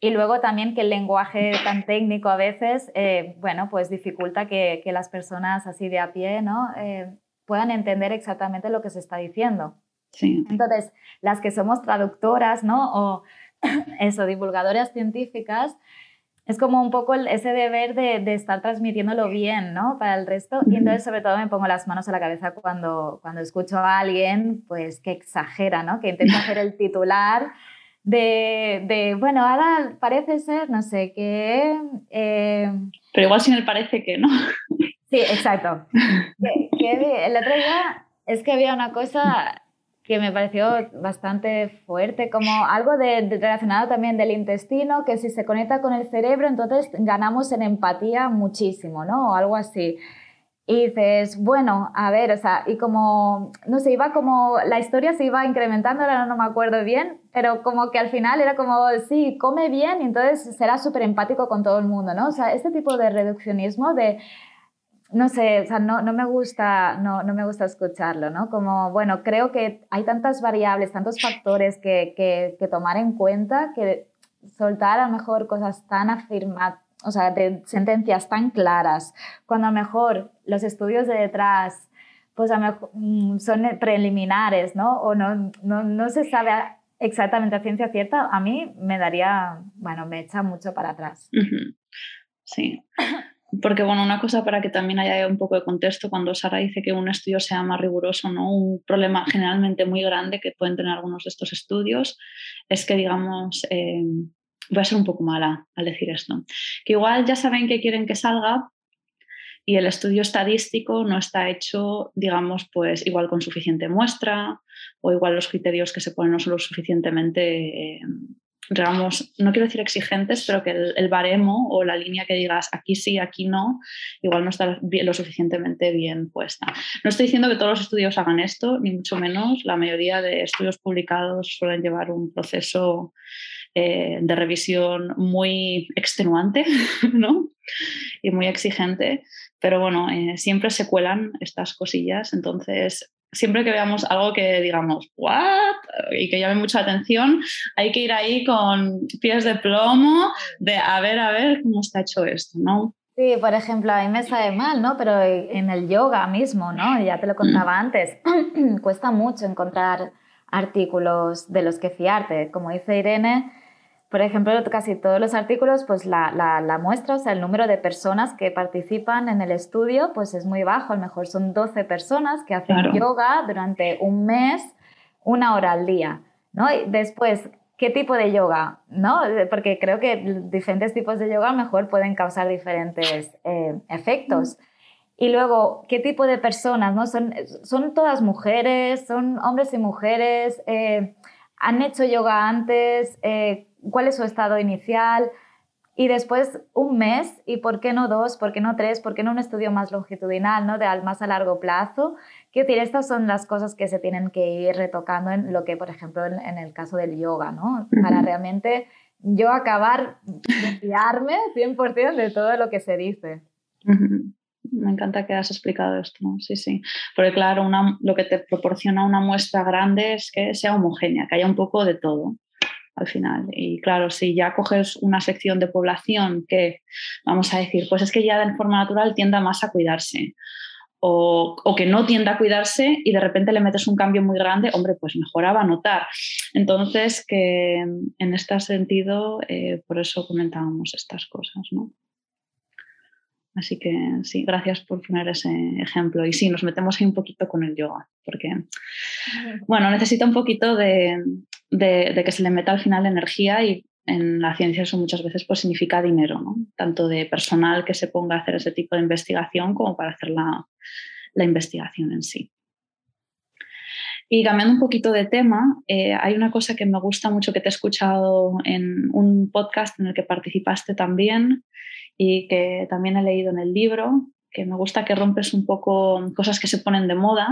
Y luego también que el lenguaje tan técnico a veces, eh, bueno, pues dificulta que, que, las personas así de a pie, ¿no? Eh, puedan entender exactamente lo que se está diciendo. Sí. Entonces, las que somos traductoras, ¿no? O eso, divulgadoras científicas, es como un poco ese deber de, estar transmitiéndolo bien, ¿no? Para el resto. Y entonces, sobre todo, me pongo las manos a la cabeza cuando, cuando escucho a alguien, pues, que exagera, ¿no? Que intenta hacer el titular de, de bueno, ahora parece ser, no sé, qué... Eh, Pero igual si me parece que, ¿no? Sí, exacto. el otro día es que había una cosa que me pareció bastante fuerte, como algo de, relacionado también del intestino, que si se conecta con el cerebro, entonces ganamos en empatía muchísimo, ¿no? O algo así. Y dices, bueno, a ver, o sea, y como, no sé, iba como, la historia se iba incrementando, ahora no me acuerdo bien, pero como que al final era como, sí, come bien y entonces será súper empático con todo el mundo, ¿no? O sea, este tipo de reduccionismo de no sé, o sea, no, no, me gusta, no, no, me gusta escucharlo, ¿no? Como, bueno, creo que hay tantas variables, tantos factores que, que, que tomar en cuenta que soltar a lo mejor cosas tan afirmadas, o sea, de sentencias tan claras, cuando a lo mejor los estudios de detrás pues a lo mejor, mm, son preliminares, ¿no? O no, no, no se sabe exactamente a ciencia cierta, a mí me daría, bueno, me echa mucho para atrás. Sí. Porque, bueno, una cosa para que también haya un poco de contexto, cuando Sara dice que un estudio sea más riguroso, ¿no? Un problema generalmente muy grande que pueden tener algunos de estos estudios es que, digamos, eh, voy a ser un poco mala al decir esto, que igual ya saben que quieren que salga y el estudio estadístico no está hecho, digamos, pues igual con suficiente muestra o igual los criterios que se ponen no son lo suficientemente... Eh, digamos, no quiero decir exigentes, pero que el, baremo o la línea que digas aquí sí, aquí no, igual no está lo suficientemente bien puesta. No estoy diciendo que todos los estudios hagan esto, ni mucho menos. La mayoría de estudios publicados suelen llevar un proceso eh, de revisión muy extenuante ¿no? y muy exigente, pero bueno, eh, siempre se cuelan estas cosillas, entonces siempre que veamos algo que digamos, ¿what? Y que llame mucha atención, hay que ir ahí con pies de plomo de a ver, a ver cómo está hecho esto, ¿no? Sí, por ejemplo, a mí me sabe mal, ¿no? Pero en el yoga mismo, ¿no? Ya te lo contaba antes, cuesta mucho encontrar artículos de los que fiarte. Como dice Irene, por ejemplo, casi todos los artículos, pues la, la, muestra, o sea, el número de personas que participan en el estudio, pues es muy bajo. A lo mejor son 12 personas que hacen yoga durante un mes, una hora al día, ¿no? Y después, ¿qué tipo de yoga? ¿No? Porque creo que diferentes tipos de yoga mejor pueden causar diferentes eh, efectos. Y luego, ¿qué tipo de personas? ¿no? Son, son todas mujeres, son hombres y mujeres, eh, han hecho yoga antes, eh, cuál es su estado inicial y después un mes y por qué no dos, por qué no tres, por qué no un estudio más longitudinal, ¿no? de más a largo plazo. Quiero decir, estas son las cosas que se tienen que ir retocando en lo que, por ejemplo, en, el caso del yoga, ¿no? Para realmente yo acabar de fiarme 100% de todo lo que se dice. Me encanta que has explicado esto, sí, sí. Porque claro, una, lo que te proporciona una muestra grande es que sea homogénea, que haya un poco de todo al final. Y claro, si ya coges una sección de población que, vamos a decir, pues es que ya de forma natural tienda más a cuidarse. O, o, que no tienda a cuidarse y de repente le metes un cambio muy grande, hombre, pues mejoraba notar. Entonces, que en este sentido, eh, por eso comentábamos estas cosas, ¿no? Así que sí, gracias por poner ese ejemplo. Y sí, nos metemos ahí un poquito con el yoga, porque, bueno, necesita un poquito de, de, que se le meta al final energía y en la ciencia eso muchas veces pues significa dinero, ¿no? Tanto de personal que se ponga a hacer ese tipo de investigación como para hacer la, la investigación en sí. Y cambiando un poquito de tema, eh, hay una cosa que me gusta mucho que te he escuchado en un podcast en el que participaste también, y que también he leído en el libro, que me gusta que rompes un poco cosas que se ponen de moda,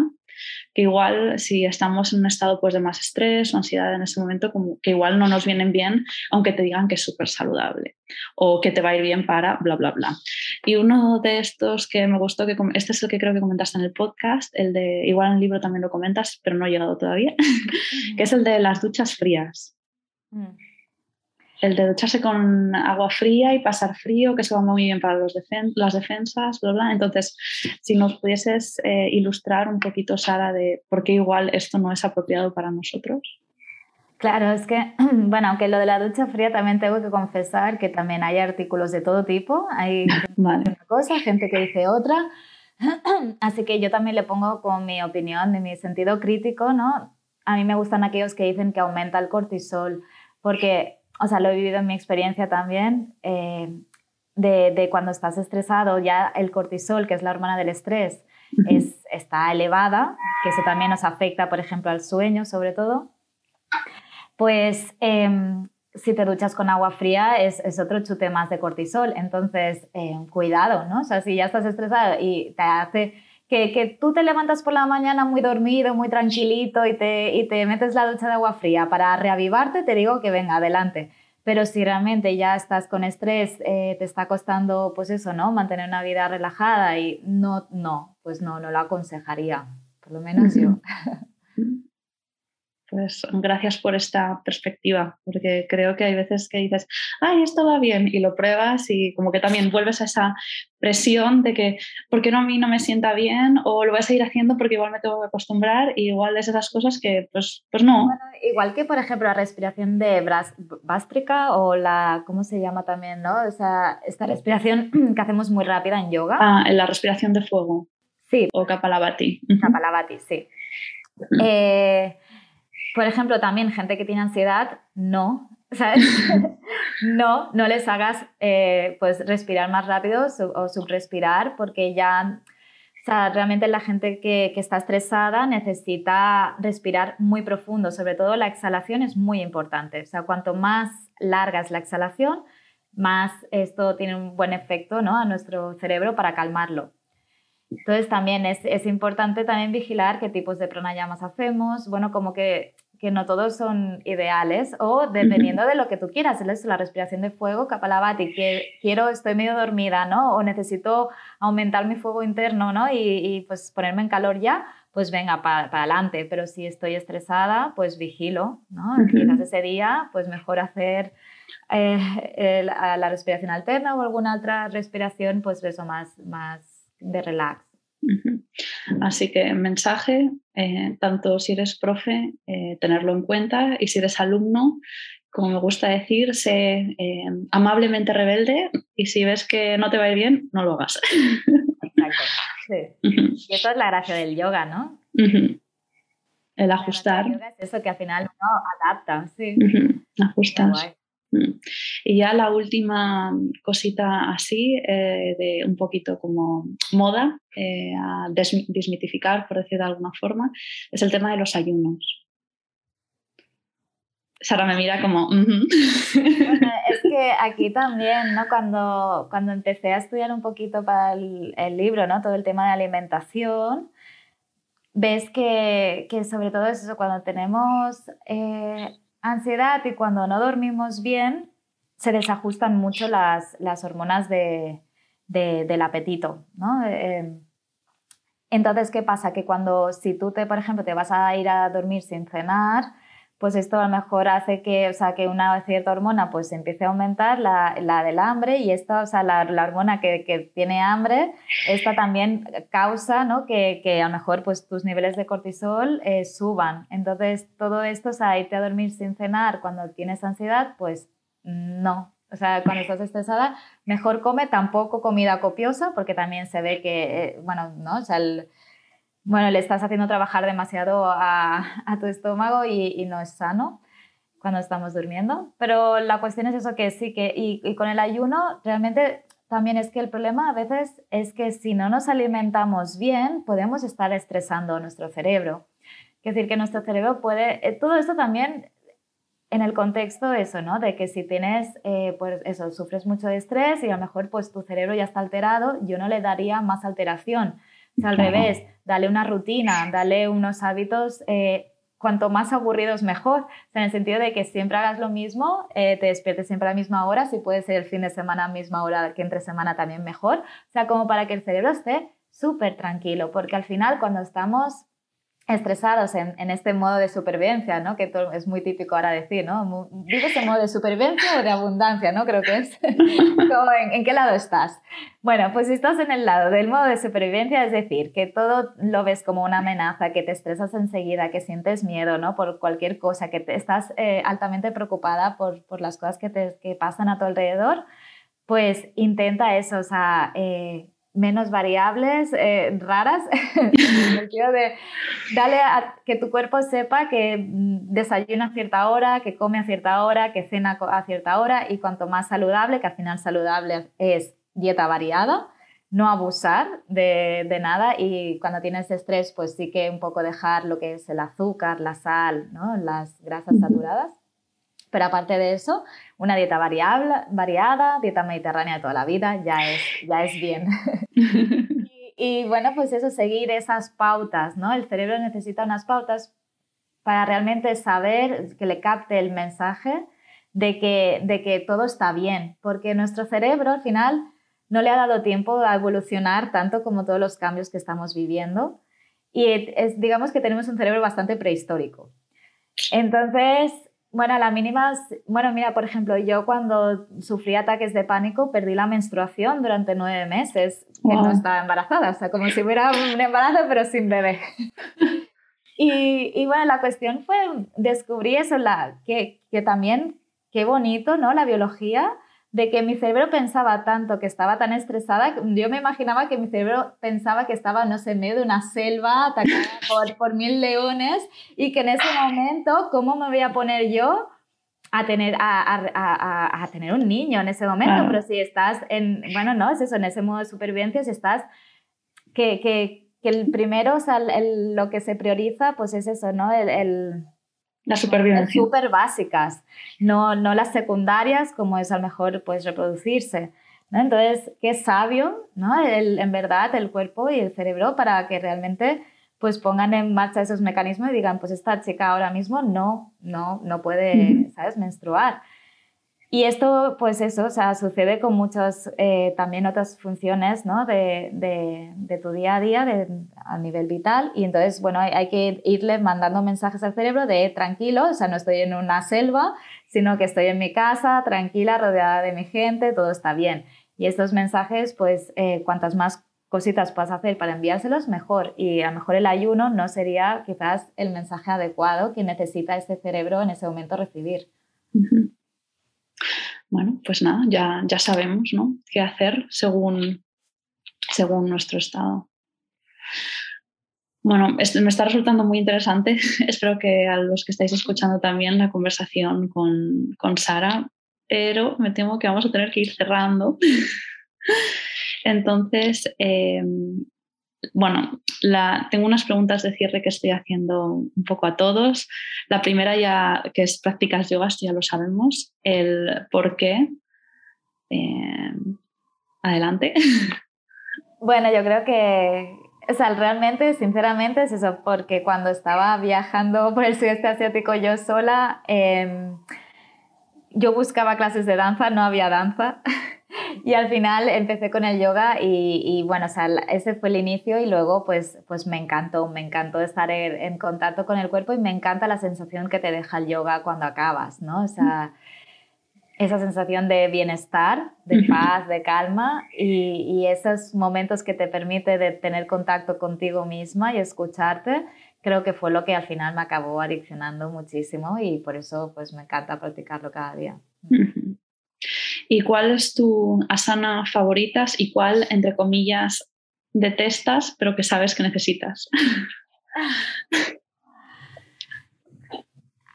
que igual si estamos en un estado pues, de más estrés o ansiedad en ese momento, como que igual no nos vienen bien, aunque te digan que es súper saludable o que te va a ir bien para bla, bla, bla. Y uno de estos que me gustó, que este es el que creo que comentaste en el podcast, el de, igual en el libro también lo comentas, pero no ha llegado todavía, que es el de las duchas frías. Mm el de ducharse con agua fría y pasar frío, que se va muy bien para los las defensas, bla, bla. Entonces, si nos pudieses eh, ilustrar un poquito, Sara, de por qué igual esto no es apropiado para nosotros. Claro, es que, bueno, aunque lo de la ducha fría también tengo que confesar que también hay artículos de todo tipo. Hay una cosa, gente que dice otra. Así que yo también le pongo con mi opinión, de mi sentido crítico, ¿no? A mí me gustan aquellos que dicen que aumenta el cortisol, porque o sea, lo he vivido en mi experiencia también, eh, de, cuando estás estresado, ya el cortisol, que es la hormona del estrés, es, está elevada, que eso también nos afecta, por ejemplo, al sueño sobre todo, pues em, si te duchas con agua fría es, es, otro chute más de cortisol. Entonces, em, cuidado, ¿no? O sea, si ya estás estresado y te hace que, que, tú te levantas por la mañana muy dormido, muy tranquilito y te, y te metes la ducha de agua fría para reavivarte, te digo que venga, adelante. Pero si realmente ya estás con estrés, eh, te está costando, pues eso, ¿no? Mantener una vida relajada y no, no, pues no, no lo aconsejaría, por lo menos yo. Pues gracias por esta perspectiva, porque creo que hay veces que dices, ay, esto va bien, y lo pruebas y como que también vuelves a esa presión de que, ¿por qué no a mí no me sienta bien? O lo voy a seguir haciendo porque igual me tengo que acostumbrar, y igual es esas cosas que, pues, pues no. igual que, por ejemplo, la respiración de bástrica o la, ¿cómo se llama también, no? O sea, esta respiración que hacemos muy rápida en yoga. Ah, en la respiración de fuego. Sí. O Kapalabhati. Kapalabhati, sí. Eh, por ejemplo, también gente que tiene ansiedad, no, no, no les hagas eh, pues respirar más rápido o subrespirar porque ya, realmente la gente que, que, está estresada necesita respirar muy profundo, sobre todo la exhalación es muy importante, o sea, cuanto más larga es la exhalación, más esto tiene un buen efecto ¿no? a nuestro cerebro para calmarlo. Entonces también es, es importante también vigilar qué tipos de pranayamas hacemos, bueno, como que que no todos son ideales o dependiendo de lo que tú quieras, es la respiración de fuego, kapalabhati, que quiero, estoy medio dormida, ¿no? O necesito aumentar mi fuego interno, ¿no? Y, pues ponerme en calor ya, pues venga, para adelante, pero si estoy estresada, pues vigilo, ¿no? Quizás ese día, pues mejor hacer eh, la respiración alterna o alguna otra respiración, pues eso, más, más de relax. Así que mensaje, eh, tanto si eres profe, eh, tenerlo en cuenta y si eres alumno, como me gusta decir, sé eh, amablemente rebelde y si ves que no te va a ir bien, no lo hagas. Exacto. Sí. Y eso es la gracia del yoga, ¿no? El ajustar. es eso que al final uno adapta, sí. Ajustar. Mm. Y ya la última cosita así, eh, de un poquito como moda, eh, a desmitificar, por decir de alguna forma, es el tema de los ayunos. Sara me mira como... es que aquí también, ¿no? Cuando, cuando empecé a estudiar un poquito para el, libro, ¿no? Todo el tema de alimentación, ves que, que sobre todo eso, cuando tenemos... Eh, ansiedad y cuando no dormimos bien, se desajustan mucho las, hormonas de, del apetito, ¿no? Eh, entonces, ¿qué pasa? Que cuando, si tú, te, por ejemplo, te vas a ir a dormir sin cenar, pues esto a lo mejor hace que, o sea, que una cierta hormona pues empiece a aumentar, la, la del hambre, y esta, o sea, la, la hormona que, que, tiene hambre, esta también causa, ¿no? Que, que, a lo mejor pues tus niveles de cortisol eh, suban. Entonces, todo esto, o sea, irte a dormir sin cenar cuando tienes ansiedad, pues no. O sea, cuando estás estresada, mejor come, tampoco comida copiosa, porque también se ve que, eh, bueno, ¿no? O sea, el, bueno, le estás haciendo trabajar demasiado a, tu estómago y, no es sano cuando estamos durmiendo. Pero la cuestión es eso que sí, que y, con el ayuno realmente también es que el problema a veces es que si no nos alimentamos bien, podemos estar estresando a nuestro cerebro. Es decir, que nuestro cerebro puede, eh, todo esto también en el contexto eso, ¿no? De que si tienes, eh, pues eso, sufres mucho de estrés y a lo mejor pues tu cerebro ya está alterado, yo no le daría más alteración al revés, dale una rutina, dale unos hábitos, eh, cuanto más aburridos mejor, en el sentido de que siempre hagas lo mismo, eh, te despiertes siempre a la misma hora, si puede ser el fin de semana a la misma hora que entre semana también mejor, o sea, como para que el cerebro esté súper tranquilo, porque al final cuando estamos estresados en, en, este modo de supervivencia, ¿no? que es muy típico ahora decir, ¿no? ¿vives en modo de supervivencia o de abundancia? ¿no? Creo que es. ¿En, ¿En, qué lado estás? Bueno, pues si estás en el lado del modo de supervivencia, es decir, que todo lo ves como una amenaza, que te estresas enseguida, que sientes miedo ¿no? por cualquier cosa, que te, estás eh, altamente preocupada por, por las cosas que, te, que pasan a tu alrededor, pues intenta eso, o sea, eh, menos variables eh, raras, de dale a que tu cuerpo sepa que mm, desayuna a cierta hora, que come a cierta hora, que cena a cierta hora y cuanto más saludable, que al final saludable es dieta variada, no abusar de, de nada y cuando tienes estrés pues sí que un poco dejar lo que es el azúcar, la sal, ¿no? las grasas saturadas pero aparte de eso, una dieta variable, variada, dieta mediterránea de toda la vida, ya es, ya es bien. y, bueno, pues eso, seguir esas pautas, ¿no? El cerebro necesita unas pautas para realmente saber que le capte el mensaje de que, de que todo está bien, porque nuestro cerebro al final no le ha dado tiempo a evolucionar tanto como todos los cambios que estamos viviendo. Y es, digamos que tenemos un cerebro bastante prehistórico. Entonces, bueno, a la mínima, bueno, mira, por ejemplo, yo cuando sufrí ataques de pánico perdí la menstruación durante nueve meses, que no estaba embarazada, o sea, como si hubiera un embarazo pero sin bebé. y, y, bueno, la cuestión fue descubrir eso, la, que, que también, qué bonito, ¿no? La biología de que mi cerebro pensaba tanto, que estaba tan estresada, yo me imaginaba que mi cerebro pensaba que estaba, no sé, en medio de una selva atacada por, por mil leones y que en ese momento, ¿cómo me voy a poner yo a tener, a, a, a, tener un niño en ese momento? Pero si estás en, bueno, no, es eso, en ese modo de supervivencia, si estás, que, que, que el primero, o sea, lo que se prioriza, pues es eso, ¿no? el la supervivencia. Súper básicas, no, no las secundarias como es a lo mejor pues reproducirse. ¿no? Entonces, qué sabio, ¿no? El, en verdad, el cuerpo y el cerebro para que realmente pues pongan en marcha esos mecanismos y digan, pues esta chica ahora mismo no, no, no puede, ¿sabes?, menstruar. Y esto, pues eso, o sea, sucede con muchas eh, también otras funciones ¿no? de, de, tu día a día de, a nivel vital. Y entonces, bueno, hay, que irle mandando mensajes al cerebro de tranquilo, o sea, no estoy en una selva, sino que estoy en mi casa, tranquila, rodeada de mi gente, todo está bien. Y estos mensajes, pues, eh, cuantas más cositas puedas hacer para enviárselos, mejor. Y a lo mejor el ayuno no sería quizás el mensaje adecuado que necesita ese cerebro en ese momento recibir. Bueno, pues nada, ya, ya sabemos ¿no? qué hacer según, según nuestro estado. Bueno, me está resultando muy interesante. Espero que a los que estáis escuchando también la conversación con, con Sara, pero me temo que vamos a tener que ir cerrando. Entonces, eh, bueno, tengo unas preguntas de cierre que estoy haciendo un poco a todos. La primera ya, que es prácticas yogas, ya lo sabemos. El por qué. Eh, adelante. Bueno, yo creo que, o sea, realmente, sinceramente, es eso, porque cuando estaba viajando por el sudeste asiático yo sola, em, yo buscaba clases de danza, no había danza. y al final empecé con el yoga y, bueno, o sea, ese fue el inicio y luego pues, pues me encantó, me encantó estar en, contacto con el cuerpo y me encanta la sensación que te deja el yoga cuando acabas, ¿no? O sea, esa sensación de bienestar, de paz, de calma y, y esos momentos que te permite de tener contacto contigo misma y escucharte, creo que fue lo que al final me acabó adiccionando muchísimo y por eso pues me encanta practicarlo cada día. ¿Y cuál es tu asana favoritas y cuál, entre comillas, detestas, pero que sabes que necesitas?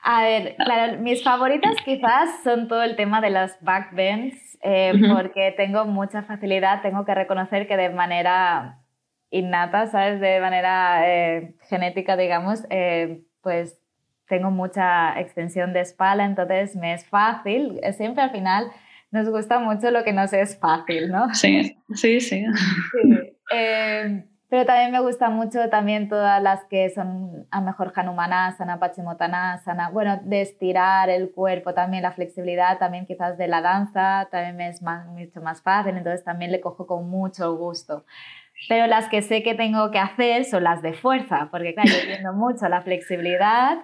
A ver, claro, mis favoritas quizás son todo el tema de las backbends, eh, porque tengo mucha facilidad, tengo que reconocer que de manera innata, ¿sabes? De manera eh, genética, digamos, eh, pues tengo mucha extensión de espalda, entonces me es fácil, siempre al final nos gusta mucho lo que nos es fácil, ¿no? Sí, sí, sí. Eh, pero también me gusta mucho también todas las que son a mejor Hanumanasana, Pachimotanasana, bueno, de estirar el cuerpo, también la flexibilidad, también quizás de la danza, también me es más, mucho más fácil, entonces también le cojo con mucho gusto. Pero las que sé que tengo que hacer son las de fuerza, porque claro, yo entiendo mucho la flexibilidad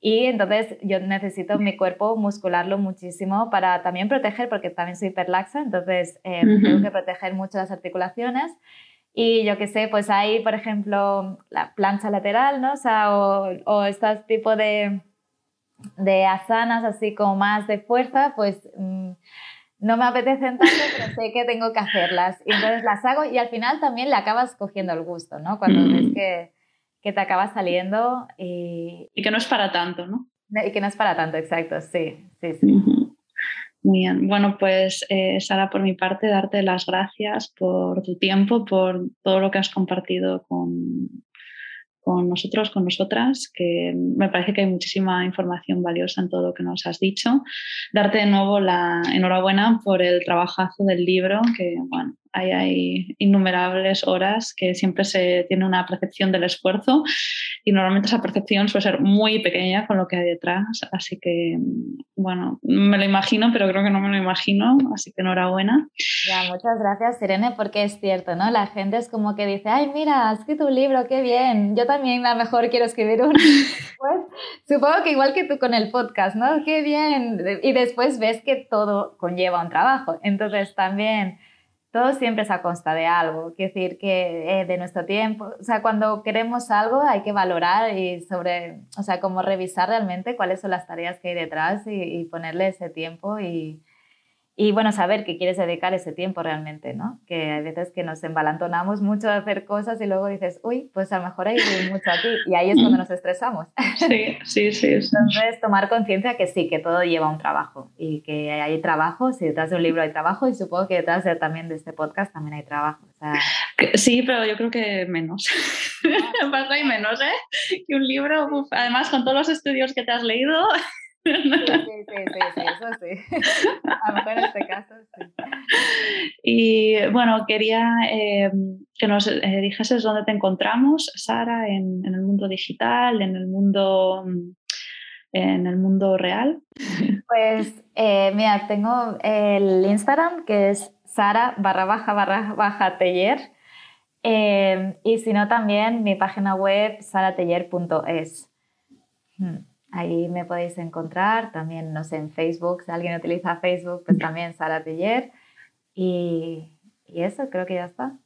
y entonces yo necesito mi cuerpo muscularlo muchísimo para también proteger, porque también soy hiperlaxa, entonces eh, tengo que proteger mucho las articulaciones. Y yo qué sé, pues hay, por ejemplo, la plancha lateral, ¿no? O, sea, o, o este tipo de, de asanas así como más de fuerza, pues mm, no me apetecen tanto, pero sé que tengo que hacerlas. Y entonces las hago y al final también le acabas cogiendo el gusto, ¿no? Cuando ves que, que te acaba saliendo y... Y que no es para tanto, ¿no? Y que no es para tanto, exacto, sí, sí, sí. Muy bien. Bueno, pues eh, Sara, por mi parte, darte las gracias por tu tiempo, por todo lo que has compartido con, con nosotros, con nosotras, que me parece que hay muchísima información valiosa en todo lo que nos has dicho. Darte de nuevo la enhorabuena por el trabajazo del libro, que bueno, ahí hay innumerables horas que siempre se tiene una percepción del esfuerzo y normalmente esa percepción suele ser muy pequeña con lo que hay detrás. Así que, bueno, me lo imagino, pero creo que no me lo imagino, así que enhorabuena. Ya, muchas gracias, Irene, porque es cierto, ¿no? La gente es como que dice, ay, mira, has escrito un libro, qué bien, yo también a lo mejor quiero escribir uno. pues, supongo que igual que tú con el podcast, ¿no? Qué bien. Y después ves que todo conlleva un trabajo. Entonces también todo siempre se consta de algo, quiero decir que eh, de nuestro tiempo, o sea, cuando queremos algo hay que valorar y sobre, o sea, como revisar realmente cuáles son las tareas que hay detrás y, y ponerle ese tiempo y, y bueno, saber que quieres dedicar ese tiempo realmente, ¿no? Que hay veces que nos embalantonamos mucho a hacer cosas y luego dices, uy, pues a lo mejor hay mucho aquí. Y ahí es cuando nos estresamos. Sí, sí, sí. Entonces, tomar conciencia que sí, que todo lleva un trabajo y que hay trabajo, si detrás de un libro hay trabajo y supongo que detrás de, también de este podcast también hay trabajo. Sí, pero yo creo que menos. Más hay menos, ¿eh? Que un libro, además con todos los estudios que te has leído, Sí, sí, sí, eso sí. A lo mejor en este caso, sí. Y bueno, quería eh, que nos eh, dijeses dónde te encontramos, Sara, en, el mundo digital, en el mundo, en el mundo real. Pues eh, mira, tengo el Instagram que es Sara barra baja barra baja teller. y si no, también mi página web sarateller.es. Hmm. Ahí me podéis encontrar, también, no sé, en Facebook, si alguien utiliza Facebook, pues también Sara Teller. Y, y eso, creo que ya está.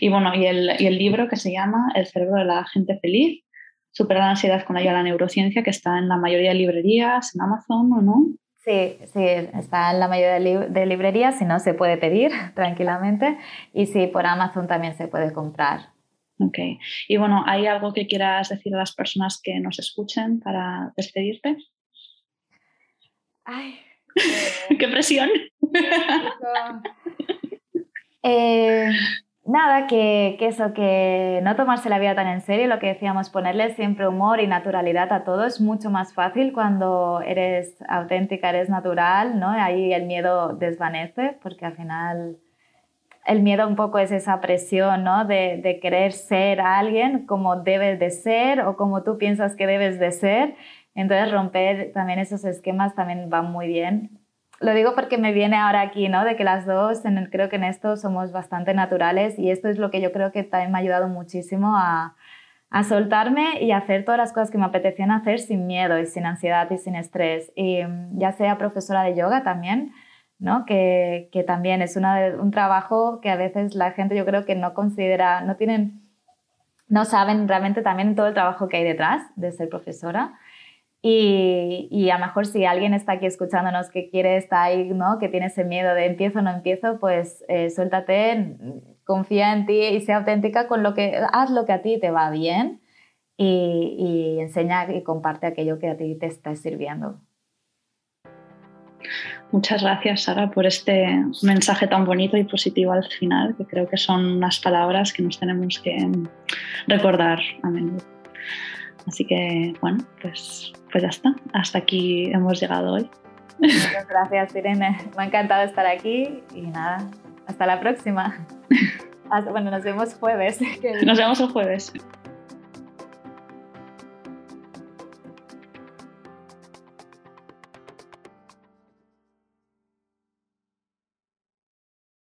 Y bueno, y el, y el, libro que se llama El cerebro de la gente feliz, superar la ansiedad con ayuda de la neurociencia, que está en la mayoría de librerías, en Amazon o no. Sí, sí, está en la mayoría de, librerías, si no se puede pedir tranquilamente. Y sí, por Amazon también se puede comprar. Ok. Y bueno, ¿hay algo que quieras decir a las personas que nos escuchen para despedirte? Ay. ¡Qué presión! Eh, nada, que, que, eso, que no tomarse la vida tan en serio, lo que decíamos, ponerle siempre humor y naturalidad a todo es mucho más fácil cuando eres auténtica, eres natural, ¿no? Ahí el miedo desvanece, porque al final el miedo un poco es esa presión, ¿no? De, querer ser alguien como debes de ser o como tú piensas que debes de ser. Entonces romper también esos esquemas también va muy bien. Lo digo porque me viene ahora aquí, ¿no? De que las dos, en creo que en esto somos bastante naturales y esto es lo que yo creo que también me ha ayudado muchísimo a soltarme y hacer todas las cosas que me apetecían hacer sin miedo y sin ansiedad y sin estrés. Y ya sea profesora de yoga también, ¿no? Que, también es una, un trabajo que a veces la gente yo creo que no considera, no tienen, no saben realmente también todo el trabajo que hay detrás de ser profesora. Y, y, a lo mejor si alguien está aquí escuchándonos que quiere estar ahí, ¿no? que tiene ese miedo de empiezo o no empiezo, pues eh, suéltate, confía en ti y sea auténtica con lo que, haz lo que a ti te va bien y, y enseña y comparte aquello que a ti te está sirviendo. Muchas gracias, Sara, por este mensaje tan bonito y positivo al final, que creo que son unas palabras que nos tenemos que recordar a menudo. Así que, bueno, pues, pues ya está. Hasta aquí hemos llegado hoy. Muchas gracias, Irene. Me ha encantado estar aquí y nada, hasta la próxima. bueno, nos vemos jueves. Nos vemos el jueves.